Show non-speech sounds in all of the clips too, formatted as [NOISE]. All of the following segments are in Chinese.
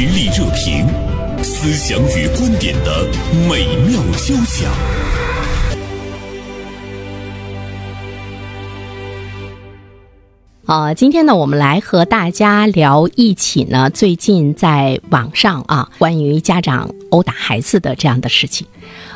实力热评，思想与观点的美妙交响。呃，今天呢，我们来和大家聊一起呢，最近在网上啊，关于家长殴打孩子的这样的事情。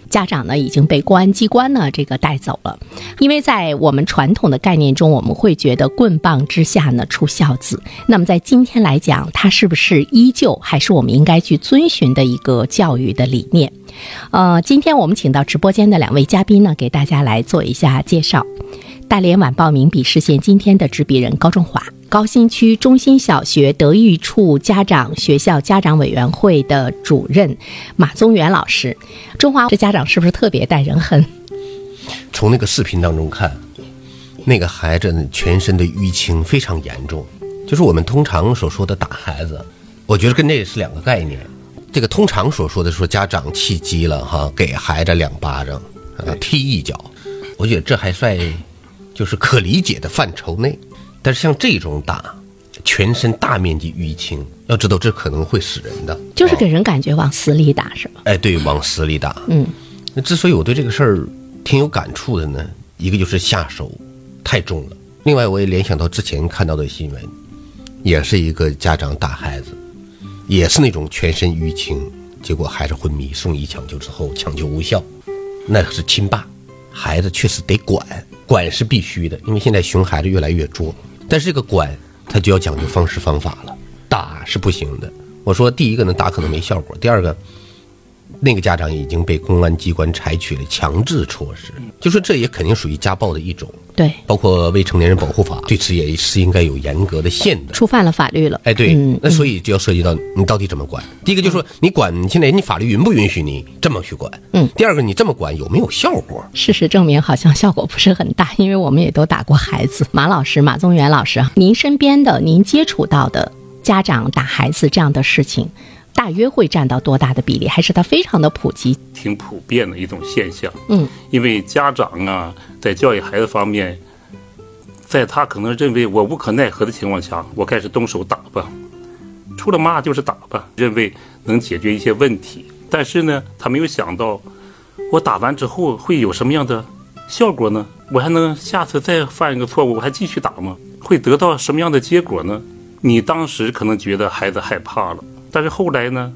家长呢已经被公安机关呢这个带走了，因为在我们传统的概念中，我们会觉得棍棒之下呢出孝子。那么在今天来讲，它是不是依旧还是我们应该去遵循的一个教育的理念？呃，今天我们请到直播间的两位嘉宾呢，给大家来做一下介绍。大连晚报名笔视线今天的执笔人高中华，高新区中心小学德育处家长学校家长委员会的主任马宗元老师，中华这家长是不是特别带人恨？从那个视频当中看，那个孩子全身的淤青非常严重，就是我们通常所说的打孩子，我觉得跟这是两个概念。这个通常所说的说家长气急了哈，给孩子两巴掌，呃，踢一脚，我觉得这还算。就是可理解的范畴内，但是像这种打，全身大面积淤青，要知道这可能会死人的，就是给人感觉往死里打是吧？哎，对，往死里打。嗯，那之所以我对这个事儿挺有感触的呢，一个就是下手太重了，另外我也联想到之前看到的新闻，也是一个家长打孩子，也是那种全身淤青，结果孩子昏迷送医抢救之后抢救无效，那是亲爸，孩子确实得管。管是必须的，因为现在熊孩子越来越多，但是这个管他就要讲究方式方法了，打是不行的。我说第一个呢，打可能没效果；第二个。那个家长已经被公安机关采取了强制措施，就说这也肯定属于家暴的一种。对，包括未成年人保护法对此也是应该有严格的限的。触犯了法律了。哎，对，那所以就要涉及到你到底怎么管。第一个就是说你管，现在你法律允不允许你这么去管？嗯。第二个，你这么管有没有效果？事实证明，好像效果不是很大，因为我们也都打过孩子。马老师，马宗元老师，您身边的、您接触到的家长打孩子这样的事情。大约会占到多大的比例？还是它非常的普及？挺普遍的一种现象。嗯，因为家长啊，在教育孩子方面，在他可能认为我无可奈何的情况下，我开始动手打吧，除了骂就是打吧，认为能解决一些问题。但是呢，他没有想到，我打完之后会有什么样的效果呢？我还能下次再犯一个错误，我还继续打吗？会得到什么样的结果呢？你当时可能觉得孩子害怕了。但是后来呢，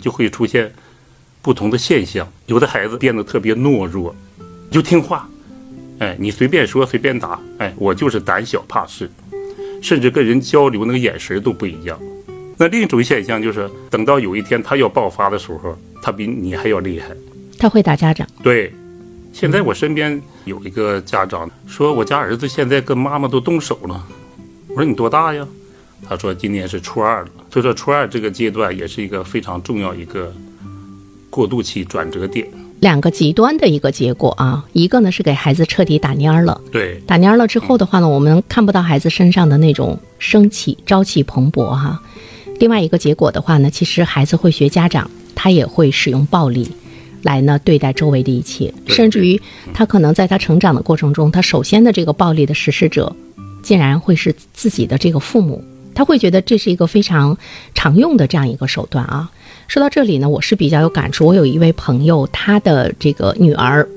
就会出现不同的现象。有的孩子变得特别懦弱，就听话，哎，你随便说随便打，哎，我就是胆小怕事，甚至跟人交流那个眼神都不一样。那另一种现象就是，等到有一天他要爆发的时候，他比你还要厉害。他会打家长。对，现在我身边有一个家长说，我家儿子现在跟妈妈都动手了。我说你多大呀？他说今年是初二了，所以说初二这个阶段也是一个非常重要一个过渡期转折点。两个极端的一个结果啊，一个呢是给孩子彻底打蔫了，对，打蔫了之后的话呢，我们看不到孩子身上的那种生气、朝气蓬勃哈。另外一个结果的话呢，其实孩子会学家长，他也会使用暴力来呢对待周围的一切，甚至于他可能在他成长的过程中，他首先的这个暴力的实施者，竟然会是自己的这个父母。他会觉得这是一个非常常用的这样一个手段啊。说到这里呢，我是比较有感触。我有一位朋友，他的这个女儿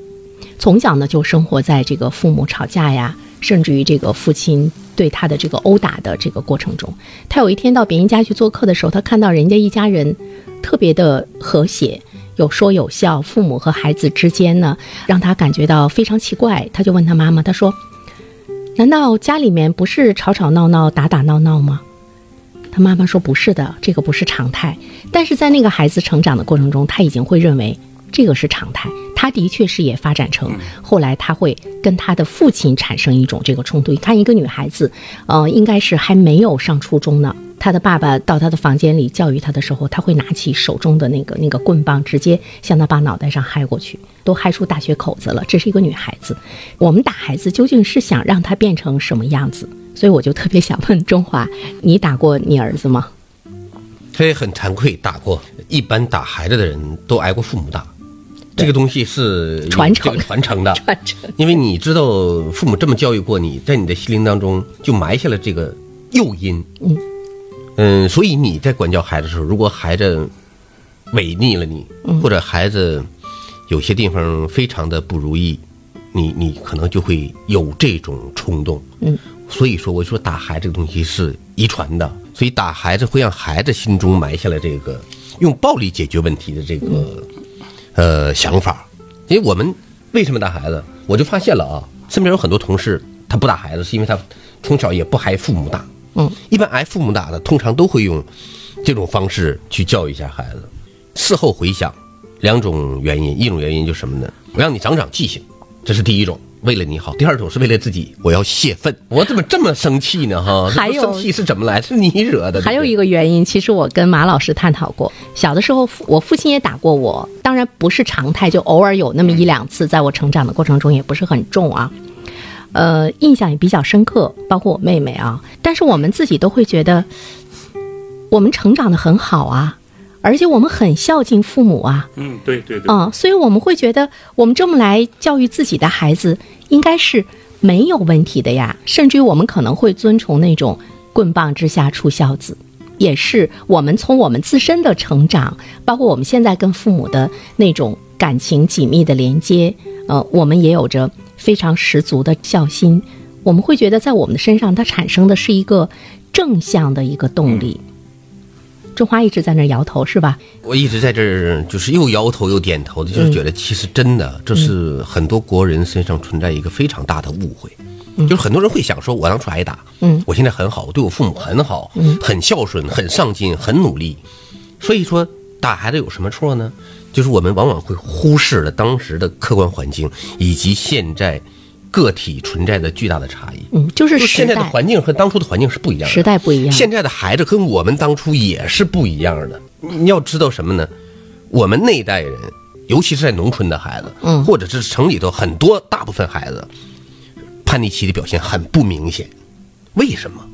从小呢就生活在这个父母吵架呀，甚至于这个父亲对他的这个殴打的这个过程中。他有一天到别人家去做客的时候，他看到人家一家人特别的和谐，有说有笑，父母和孩子之间呢，让他感觉到非常奇怪。他就问他妈妈，他说。难道家里面不是吵吵闹闹、打打闹闹吗？他妈妈说不是的，这个不是常态。但是在那个孩子成长的过程中，他已经会认为这个是常态。他的确是也发展成后来他会跟他的父亲产生一种这个冲突。你看一个女孩子，呃，应该是还没有上初中呢。他的爸爸到他的房间里教育他的时候，他会拿起手中的那个那个棍棒，直接向他爸脑袋上嗨过去，都嗨出大血口子了。这是一个女孩子，我们打孩子究竟是想让他变成什么样子？所以我就特别想问中华，你打过你儿子吗？他也很惭愧，打过。一般打孩子的人都挨过父母打，这个东西是传承传承的，传承。因为你知道父母这么教育过你，在你的心灵当中就埋下了这个诱因。嗯。嗯，所以你在管教孩子的时候，如果孩子违逆了你，或者孩子有些地方非常的不如意，你你可能就会有这种冲动。嗯，所以说，我说打孩子这个东西是遗传的，所以打孩子会让孩子心中埋下了这个用暴力解决问题的这个、呃想法。因为我们为什么打孩子，我就发现了啊，身边有很多同事他不打孩子，是因为他从小也不挨父母打。嗯，一般挨父母打的，通常都会用这种方式去教育一下孩子。事后回想，两种原因，一种原因就是什么呢？我让你长长记性，这是第一种，为了你好；第二种是为了自己，我要泄愤。我怎么这么生气呢？哈，还有生气是怎么来？是你惹的。还有一个，个原因，其实我跟马老师探讨过。小的时候，父我父亲也打过我，当然不是常态，就偶尔有那么一两次，在我成长的过程中也不是很重啊。呃，印象也比较深刻，包括我妹妹啊。但是我们自己都会觉得，我们成长的很好啊，而且我们很孝敬父母啊。嗯，对对对，啊、所以我们会觉得，我们这么来教育自己的孩子，应该是没有问题的呀。甚至于我们可能会遵从那种“棍棒之下出孝子”，也是我们从我们自身的成长，包括我们现在跟父母的那种感情紧密的连接，呃，我们也有着非常十足的孝心。我们会觉得，在我们的身上，它产生的是一个正向的一个动力。中华一直在那摇头，是吧？我一直在这儿就是又摇头又点头的，就是觉得其实真的，这是很多国人身上存在一个非常大的误会。就是很多人会想说，我当初挨打，嗯，我现在很好，我对我父母很好，嗯，很孝顺，很上进，很努力。所以说，打孩子有什么错呢？就是我们往往会忽视了当时的客观环境以及现在个体存在的巨大的差异。嗯，就是现在的环境和当初的环境是不一样的，时代不一样。现在的孩子跟我们当初也是不一样的。你要知道什么呢？我们那一代人，尤其是在农村的孩子，嗯或者是城里头很多大部分孩子，叛逆期的表现很不明显。为什么？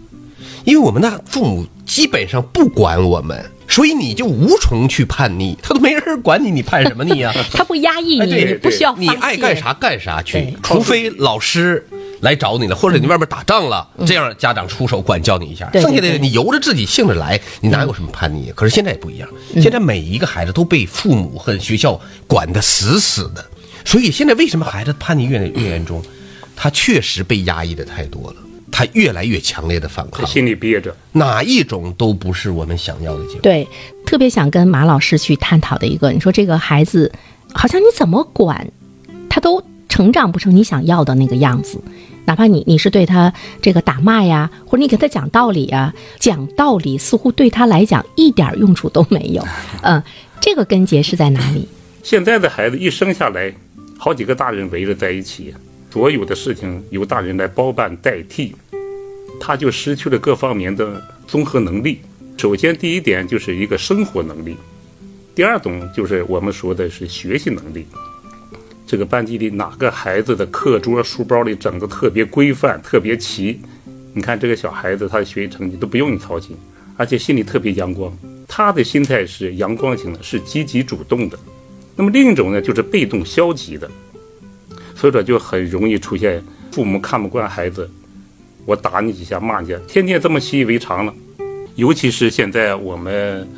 因为我们的父母基本上不管我们，所以你就无从去叛逆，他都没人管你，你叛什么逆呀、[LAUGHS] 他不压抑你，哎对你不需要你。爱干啥干啥去，除非老师来找你了，或者你外面打仗了，这样家长出手管教你一下。剩下的你由着自己性子来，你哪有什么叛逆？可是现在不一样，嗯现在每一个孩子都被父母和学校管得死死的，所以现在为什么孩子叛逆越来越严重？他确实被压抑的太多了，他越来越强烈的反抗，在心里憋着。哪一种都不是我们想要的结果。对，特别想跟马老师去探讨的一个，你说这个孩子，好像你怎么管，他都成长不成你想要的那个样子。哪怕你你是对他这个打骂呀，或者你给他讲道理呀，讲道理似乎对他来讲一点用处都没有。[LAUGHS] 嗯，这个根结是在哪里？现在的孩子一生下来，好几个大人围着在一起，所有的事情由大人来包办代替，他就失去了各方面的综合能力。首先，第一点就是一个生活能力，第二种就是我们说的是学习能力。这个班级里哪个孩子的课桌、书包里整的特别规范、特别齐？你看这个小孩子，他的学习成绩都不用你操心，而且心里特别阳光。他的心态是阳光型的，是积极主动的。那么另一种呢，就是被动消极的，所以说就很容易出现父母看不惯孩子，我打你几下，骂你几下，天天这么习以为常了。尤其是现在我们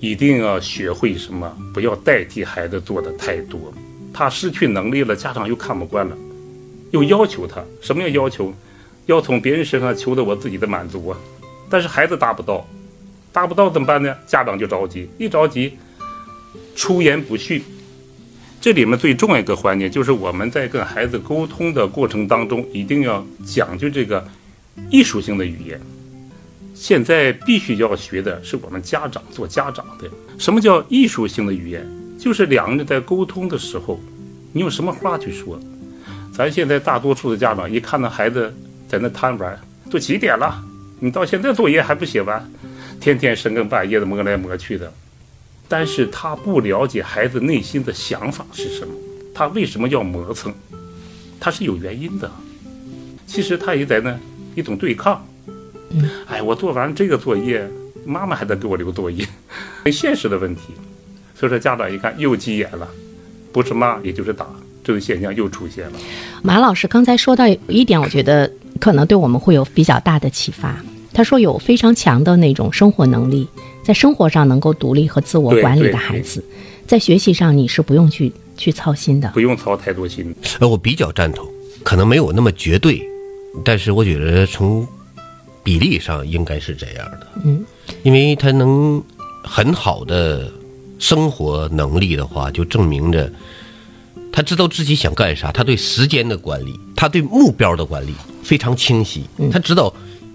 一定要学会什么，不要代替孩子做的太多。他失去能力了，家长又看不惯了，又要求他。什么叫要求？要从别人身上求得我自己的满足啊！但是孩子达不到，达不到怎么办呢？家长就着急，一着急，出言不逊。这里面最重要一个环节就是我们在跟孩子沟通的过程当中，一定要讲究这个艺术性的语言。现在必须要学的是我们家长做家长的。什么叫艺术性的语言？就是两个人在沟通的时候，你用什么话去说？咱现在大多数的家长一看到孩子在那贪玩，都几点了？你到现在作业还不写完，天天深更半夜的磨来磨去的。但是他不了解孩子内心的想法是什么，他为什么要磨蹭？他是有原因的。其实他也在那一种对抗。哎，我做完这个作业，妈妈还在给我留作业，[LAUGHS] 很现实的问题。所以说家长一看又急眼了，不是骂也就是打，这种现象又出现了。马老师刚才说到有一点，我觉得可能对我们会有比较大的启发。他说有非常强的那种生活能力，在生活上能够独立和自我管理的孩子，在学习上你是不用去去操心的不。用操太多心。呃，我比较赞同，可能没有那么绝对，但是我觉得从比例上应该是这样的。嗯，因为他能很好的生活能力的话，就证明着他知道自己想干啥，他对时间的管理，他对目标的管理非常清晰，他知道。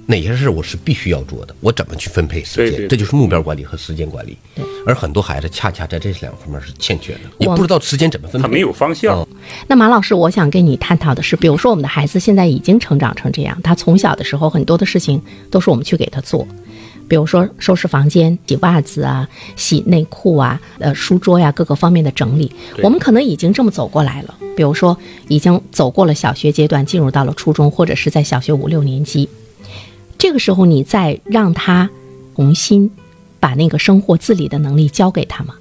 哪些事我是必须要做的？我怎么去分配时间？对对这就是目标管理和时间管理。而很多孩子恰恰在这两方面是欠缺的，也不知道时间怎么分配。他没有方向。哦那马老师，我想跟你探讨的是，比如说我们的孩子现在已经成长成这样，他从小的时候很多的事情都是我们去给他做，比如说收拾房间、洗袜子啊、洗内裤啊、呃书桌呀、各个方面的整理，我们可能已经这么走过来了。比如说已经走过了小学阶段，进入到了初中，或者是在小学五六年级，这个时候你再让他重新把那个生活自理的能力教给他吗？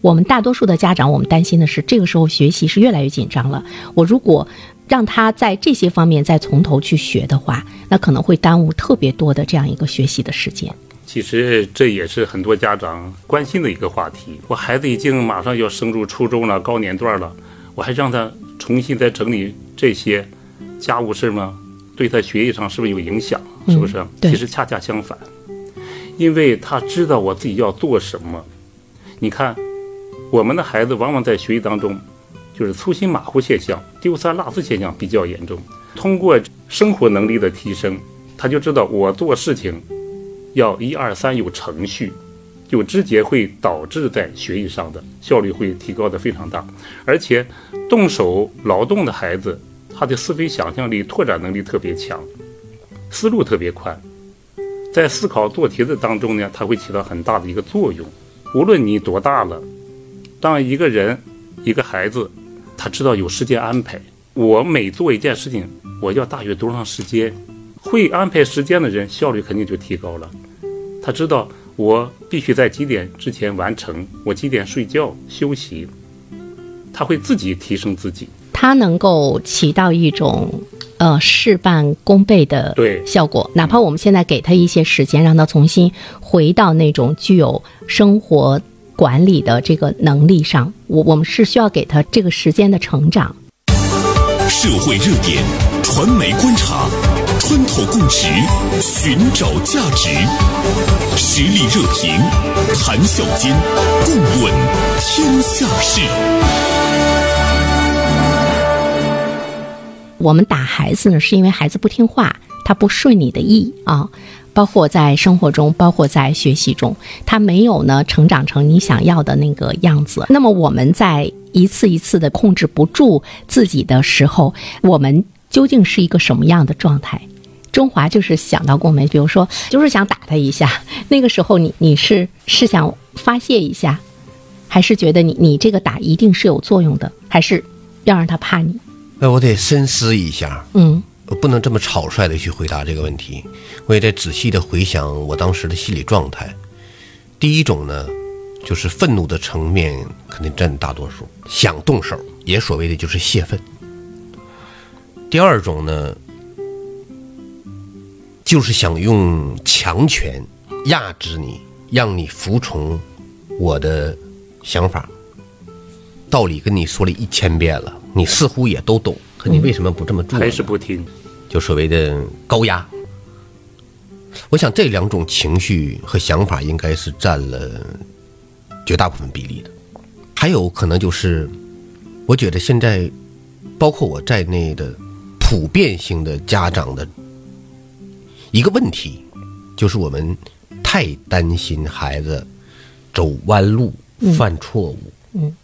我们大多数的家长，我们担心的是，这个时候学习是越来越紧张了。我如果让他在这些方面再从头去学的话，那可能会耽误特别多的这样一个学习的时间。其实这也是很多家长关心的一个话题。我孩子已经马上要升入初中了，高年段了，我还让他重新再整理这些家务事吗？对他学习上是不是有影响？是不是？对其实恰恰相反，因为他知道我自己要做什么。你看，我们的孩子往往在学习当中，就是粗心马虎现象、丢三落四现象比较严重。通过生活能力的提升，他就知道我做事情要一二三有程序，就直接会导致在学习上的效率会提高的非常大。而且动手劳动的孩子，他的思维想象力、拓展能力特别强，思路特别宽，在思考做题的当中呢，它会起到很大的一个作用。无论你多大了，当一个人、一个孩子，他知道有时间安排，我每做一件事情，我要大约多长时间，会安排时间的人，效率肯定就提高了。他知道我必须在几点之前完成，我几点睡觉休息，他会自己提升自己。他能够起到一种呃事半功倍的效果。哪怕我们现在给他一些时间，让他重新回到那种具有生活管理的这个能力上，我我们是需要给他这个时间的成长。社会热点，传媒观察，穿透共识，寻找价值，实力热评，谈笑间，共论天下事。我们打孩子呢，是因为孩子不听话，他不顺你的意啊。包括在生活中，包括在学习中，他没有呢成长成你想要的那个样子。那么我们在一次一次的控制不住自己的时候，我们究竟是一个什么样的状态？中华就是想到过没？比如说，就是想打他一下，那个时候你你是是想发泄一下，还是觉得你你这个打一定是有作用的，还是要让他怕你？那我得深思一下，嗯我不能这么草率的去回答这个问题。我也得仔细的回想我当时的心理状态。第一种呢，就是愤怒的层面肯定占大多数，想动手，也所谓的就是泄愤。第二种呢，就是想用强权压制你，让你服从我的想法。道理跟你说了一千遍了，你似乎也都懂，可你为什么不这么做？还是不听。就所谓的高压。我想这两种情绪和想法应该是占了绝大部分比例的。还有可能就是，我觉得现在包括我在内的普遍性的家长的一个问题，就是我们太担心孩子走弯路、犯错误。嗯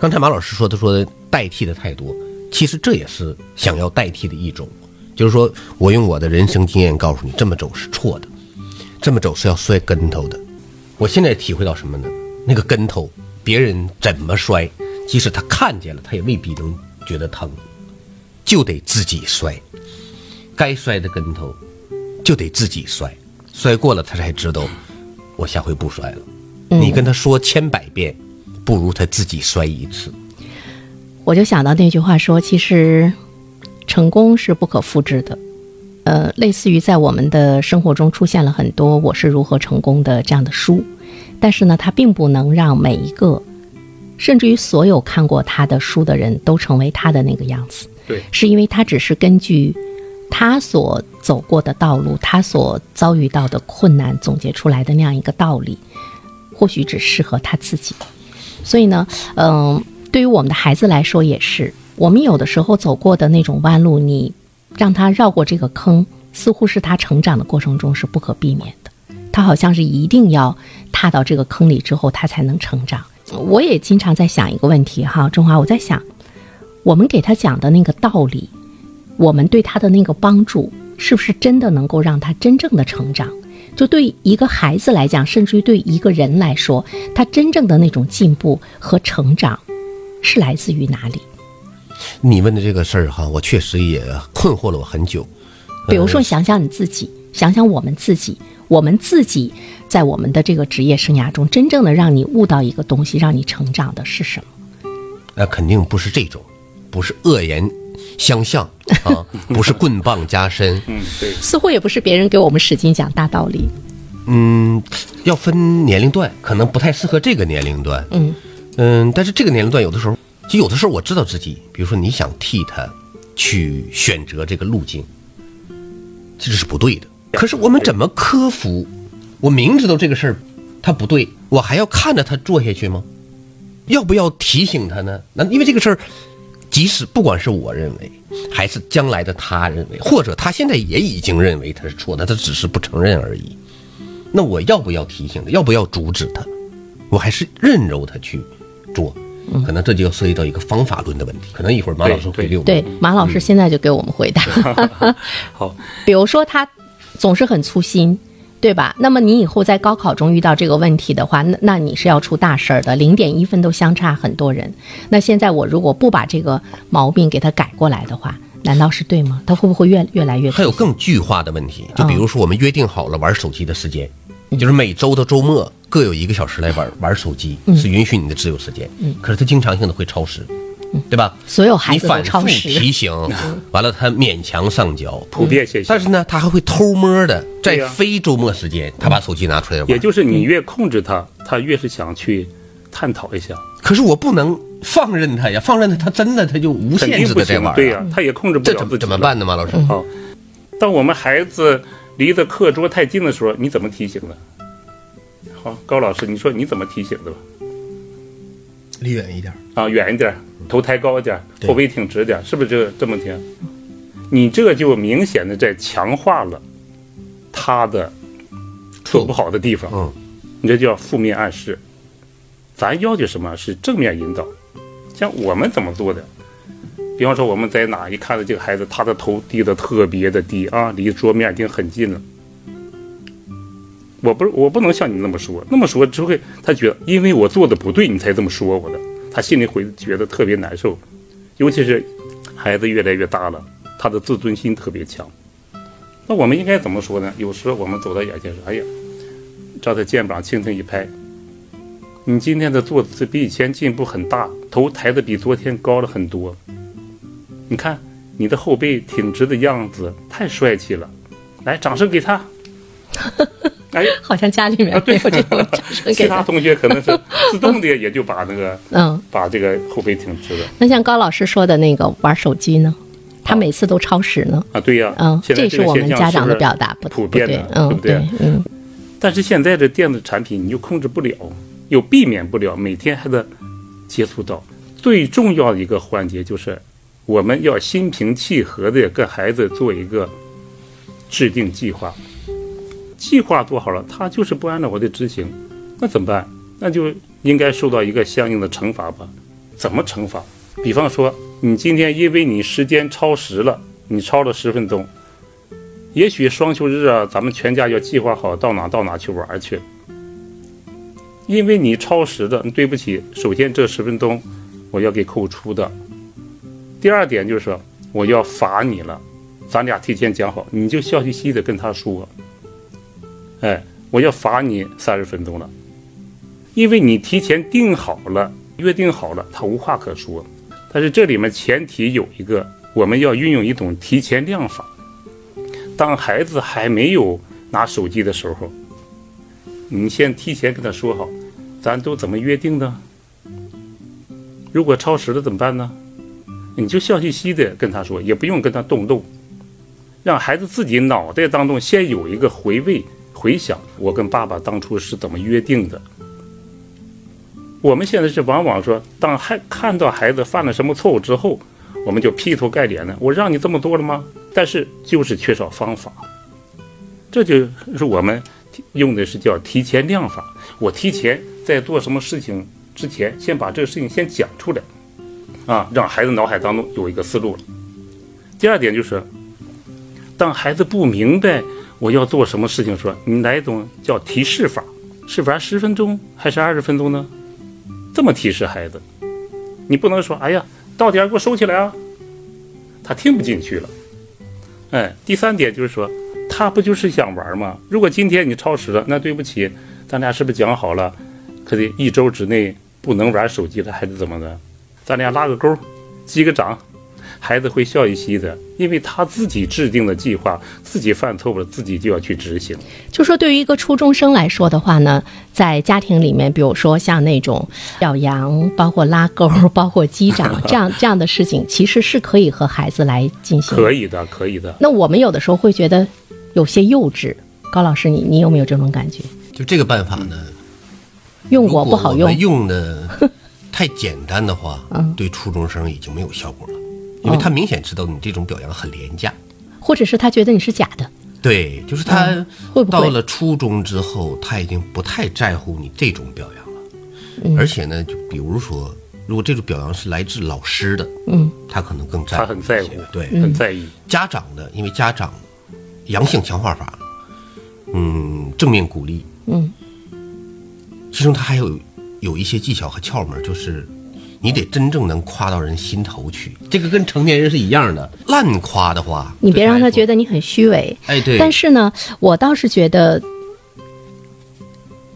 刚才马老师说，他说代替的太多，其实这也是想要代替的一种，就是说我用我的人生经验告诉你，这么走是错的，这么走是要摔跟头的。我现在体会到什么呢？那个跟头，别人怎么摔，即使他看见了，他也未必能觉得疼，就得自己摔。该摔的跟头，就得自己摔，摔过了他才知道，我下回不摔了。你跟他说千百遍，不如他自己摔一次。我就想到那句话说，其实成功是不可复制的，呃，类似于在我们的生活中出现了很多“我是如何成功的”这样的书，但是呢，它并不能让每一个，甚至于所有看过他的书的人都成为他的那个样子。对，是因为他只是根据他所走过的道路，他所遭遇到的困难总结出来的那样一个道理，或许只适合他自己。所以呢，嗯，对于我们的孩子来说也是，我们有的时候走过的那种弯路，你让他绕过这个坑，似乎是他成长的过程中是不可避免的。他好像是一定要踏到这个坑里之后，他才能成长。我也经常在想一个问题哈，中华，我在想，我们给他讲的那个道理，我们对他的那个帮助，是不是真的能够让他真正的成长？就对一个孩子来讲，甚至于对一个人来说，他真正的那种进步和成长，是来自于哪里？你问的这个事儿哈，我确实也困惑了我很久。比如说，想想你自己，想想我们自己，我们自己在我们的这个职业生涯中，真正的让你悟到一个东西，让你成长的是什么？那肯定不是这种，不是恶言相向啊，[LAUGHS] 不是棍棒加身。嗯，对，似乎也不是别人给我们使劲讲大道理。嗯，要分年龄段，可能不太适合这个年龄段。嗯嗯，但是这个年龄段有的时候，就有的时候我知道自己，比如说你想替他去选择这个路径，其实是不对的。可是我们怎么克服？我明知道这个事儿他不对，我还要看着他做下去吗？要不要提醒他呢？那因为这个事儿，即使不管是我认为，还是将来的他认为，或者他现在也已经认为他是错的，他只是不承认而已。那我要不要提醒他？要不要阻止他？我还是任由他去做？可能这就要涉及到一个方法论的问题。可能一会儿马老师会给我们对，马老师现在就给我们回答。[LAUGHS] 好，比如说他总是很粗心，对吧？那么你以后在高考中遇到这个问题的话，那那你是要出大事儿的，零点一分都相差很多人。那现在我如果不把这个毛病给他改过来的话，难道是对吗？他会不会越越来越？还有更具化的问题，就比如说我们约定好了玩手机的时间，就是每周的周末各有一个小时来玩玩手机，是允许你的自由时间。可是他经常性的会超时，对吧？所有孩子都你反复提醒，[LAUGHS] 完了他勉强上交，普遍现象。但是呢，他还会偷摸的在非周末时间，他把手机拿出来玩。也就是你越控制他，他越是想去探讨一下，可是我不能放任他呀，放任他，他真的他就无限制的在玩、。对呀、他也控制不这怎么了自己怎么办呢，马老师？好，当我们孩子离的课桌太近的时候，你怎么提醒的？好，高老师，你说你怎么提醒的吧？离远一点。啊，远一点，头抬高一点，对后背挺直点，是不是就这么听？你这个就明显的在强化了他的做不好的地方，嗯，你这叫负面暗示。咱要求什么是正面引导，像我们怎么做的？比方说我们在哪一看到这个孩子，他的头低的特别的低啊，离桌面已经很近了。我不是我不能像你那么说，那么说只会他觉得因为我做的不对，你才这么说我的，他心里会觉得特别难受。尤其是孩子越来越大了，他的自尊心特别强。那我们应该怎么说呢？有时候我们走到眼前说：“哎呀，照他肩膀轻轻一拍，你今天的坐姿比以前进步很大，头抬得比昨天高了很多。你看你的后背挺直的样子，太帅气了。来，掌声给他。哎，好像家里面啊对没有这种掌声其给他。同学可能是 [LAUGHS] 自动的，也就把那个嗯，把这个后背挺直了那像高老师说的那个玩手机呢，他每次都超时呢。啊。对呀，嗯，这是我们家长的表达不普遍的，，嗯对不对？嗯但是现在的电子产品你就控制不了，又避免不了，每天还得接触到。最重要的一个环节就是，我们要心平气和的跟孩子做一个制定计划。计划做好了，他就是不按照我的执行，那怎么办？那就应该受到一个相应的惩罚吧。怎么惩罚？比方说，你今天因为你时间超时了，你超了十分钟，也许双休日啊，咱们全家要计划好到哪到哪去玩去。因为你超时的，对不起，首先这十分钟我要给扣除的。第二点就是，我要罚你了，咱俩提前讲好，你就笑嘻嘻的跟他说，哎，我要罚你三十分钟了，因为你提前定好了，约定好了，他无话可说。但是这里面前提有一个，我们要运用一种提前量法。当孩子还没有拿手机的时候，你先提前跟他说好，咱都怎么约定的？如果超时了怎么办呢？你就笑嘻嘻的跟他说，也不用跟他动怒，让孩子自己脑袋当中先有一个回味、回想，我跟爸爸当初是怎么约定的。我们现在是往往说，当孩看到孩子犯了什么错误之后，我们就劈头盖脸的，我让你这么多了吗？但是就是缺少方法，这就是我们用的是叫提前量法。我提前在做什么事情之前，先把这个事情先讲出来，啊，让孩子脑海当中有一个思路了。第二点就是，当孩子不明白我要做什么事情的时候，你来一种叫提示法，是玩十分钟还是二十分钟呢？这么提示孩子，你不能说，哎呀，到点给我收起来啊，他听不进去了。哎，第三点就是说，他不就是想玩吗？如果今天你超时了，那对不起，咱俩是不是讲好了，可得一周之内不能玩手机了，还是怎么的？咱俩拉个勾，击个掌。孩子会笑嘻嘻的，因为他自己制定的计划，自己犯错误了，自己就要去执行。就说对于一个初中生来说的话呢，在家庭里面，比如说像那种表扬，包括拉钩，包括击掌 [LAUGHS] 这样这样的事情，其实是可以和孩子来进行。可以的，可以的。那我们有的时候会觉得有些幼稚。高老师，你你有没有这种感觉？就这个办法呢，用过不好用，用的 [LAUGHS] 太简单的话，对初中生已经没有效果了。因为他明显知道你这种表扬很廉价，或者是他觉得你是假的。对，就是他会不会到了初中之后，他已经不太在乎你这种表扬了。而且呢，就比如说，如果这种表扬是来自老师的，嗯，他可能更在他很在乎，对，很在意。家长的，因为家长阳性强化法，嗯，正面鼓励，嗯，其中他还有有一些技巧和窍门，就是。你得真正能夸到人心头去，这个跟成年人是一样的。滥夸的话，你别让他觉得你很虚伪。哎，对。但是呢，我倒是觉得，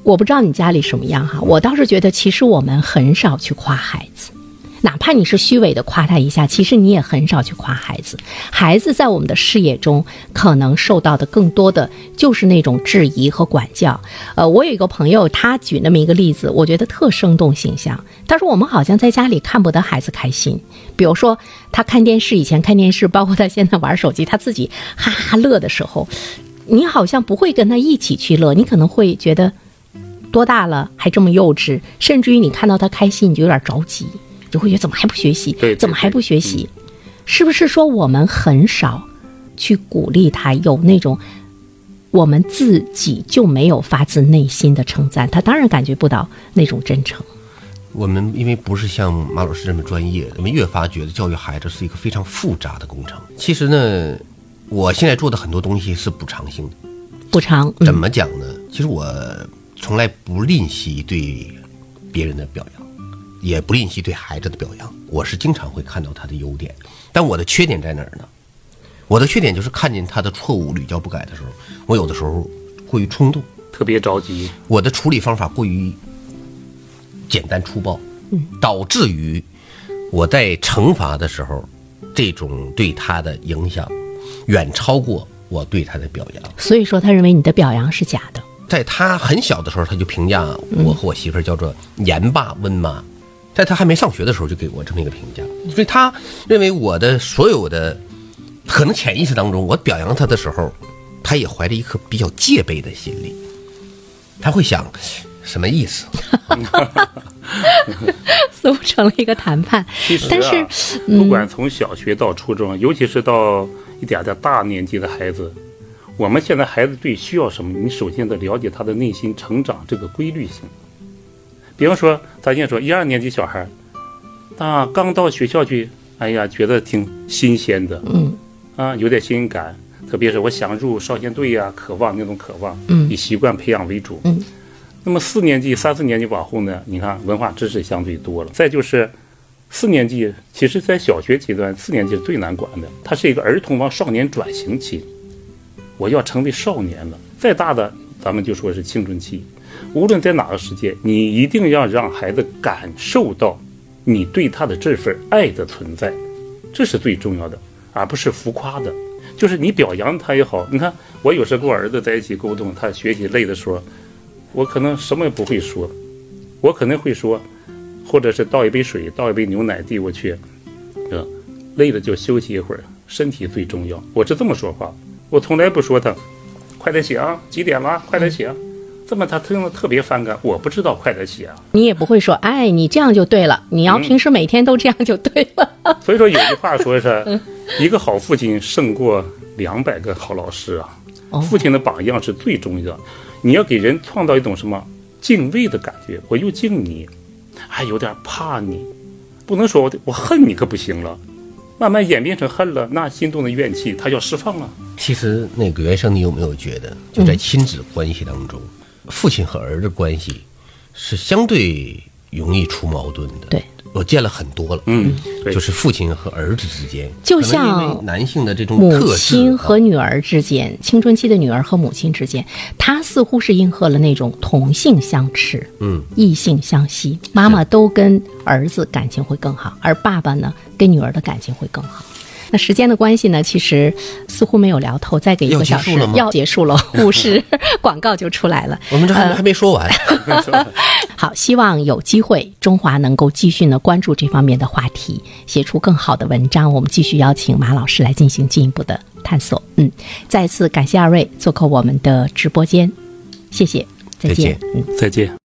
我不知道你家里什么样哈，我倒是觉得，其实我们很少去夸孩子。哪怕你是虚伪的夸他一下，其实你也很少去夸孩子。孩子在我们的视野中，可能受到的更多的就是那种质疑和管教。呃，我有一个朋友，他举那么一个例子，我觉得特生动形象。他说我们好像在家里看不得孩子开心，比如说他看电视，以前看电视，包括他现在玩手机，他自己哈哈乐的时候，你好像不会跟他一起去乐，你可能会觉得多大了还这么幼稚，甚至于你看到他开心，你就有点着急。就会觉得怎么还不学习？怎么还不学习？是不是说我们很少去鼓励他有那种我们自己就没有发自内心的称赞？他当然感觉不到那种真诚。我们因为不是像马老师这么专业，我们越发觉得教育孩子是一个非常复杂的工程。其实呢，我现在做的很多东西是补偿性的。补偿怎么讲呢？其实我从来不吝惜对别人的表扬。也不吝惜对孩子的表扬，我是经常会看到他的优点，但我的缺点在哪儿呢？我的缺点就是看见他的错误屡教不改的时候，我有的时候过于冲动，特别着急。我的处理方法过于简单粗暴，导致于我在惩罚的时候，这种对他的影响远超过我对他的表扬。所以说，他认为你的表扬是假的。在他很小的时候，他就评价我和我媳妇儿叫做严爸温妈。在他还没上学的时候，就给我这么一个评价，所以他认为我的所有的可能潜意识当中，我表扬他的时候，他也怀着一颗比较戒备的心理，他会想什么意思？[LAUGHS] 似乎成了一个谈判。其实啊，不管从小学到初中，尤其是到一点点大年纪的孩子，我们现在孩子最需要什么？你首先得了解他的内心成长这个规律性。比方说，咱先说一二年级小孩，啊，刚到学校去，哎呀，觉得挺新鲜的，嗯，啊，有点新鲜感，特别是我想入少先队呀，渴望那种渴望，嗯，以习惯培养为主，嗯，那么四年级、三四年级往后呢，你看文化知识相对多了，再就是四年级，其实在小学阶段，四年级是最难管的，它是一个儿童往少年转型期，我要成为少年了，再大的咱们就说是青春期。无论在哪个时间，你一定要让孩子感受到你对他的这份爱的存在，这是最重要的，而不是浮夸的。就是你表扬他也好。你看，我有时跟我儿子在一起沟通，他学习累的时候，我可能什么也不会说，我可能会说，或者是倒一杯水，倒一杯牛奶递过去，嗯，累了就休息一会儿，身体最重要。我是这么说话，我从来不说他，快点起啊，几点了？快点起啊。这么他听了特别反感，我不知道快点起啊。你也不会说，哎，你这样就对了，你要平时每天都这样就对了。所以说有句话说是，[LAUGHS] 一个好父亲胜过两百个好老师啊。哦父亲的榜样是最重要的，你要给人创造一种什么敬畏的感觉，我又敬你，还有点怕你，不能说我我恨你可不行了，慢慢演变成恨了，那心中的怨气他要释放了。其实那个原生，你有没有觉得，就在亲子关系当中，父亲和儿子关系是相对容易出矛盾的？对，我见了很多了。嗯，就是父亲和儿子之间，就像男性的这种母亲啊和女儿之间，青春期的女儿和母亲之间，她似乎是应和了那种同性相斥，嗯，异性相吸。妈妈都跟儿子感情会更好，而爸爸呢，跟女儿的感情会更好。那时间的关系呢，其实似乎没有聊透，再给一个小时结束了吗要结束了，[LAUGHS] 护士广告就出来了。[LAUGHS] 我们这还、[LAUGHS] 还没说完。好，希望有机会中华能够继续呢关注这方面的话题，写出更好的文章。我们继续邀请马老师来进行进一步的探索。嗯，再次感谢二位做客我们的直播间，谢谢，再再。见嗯。再见。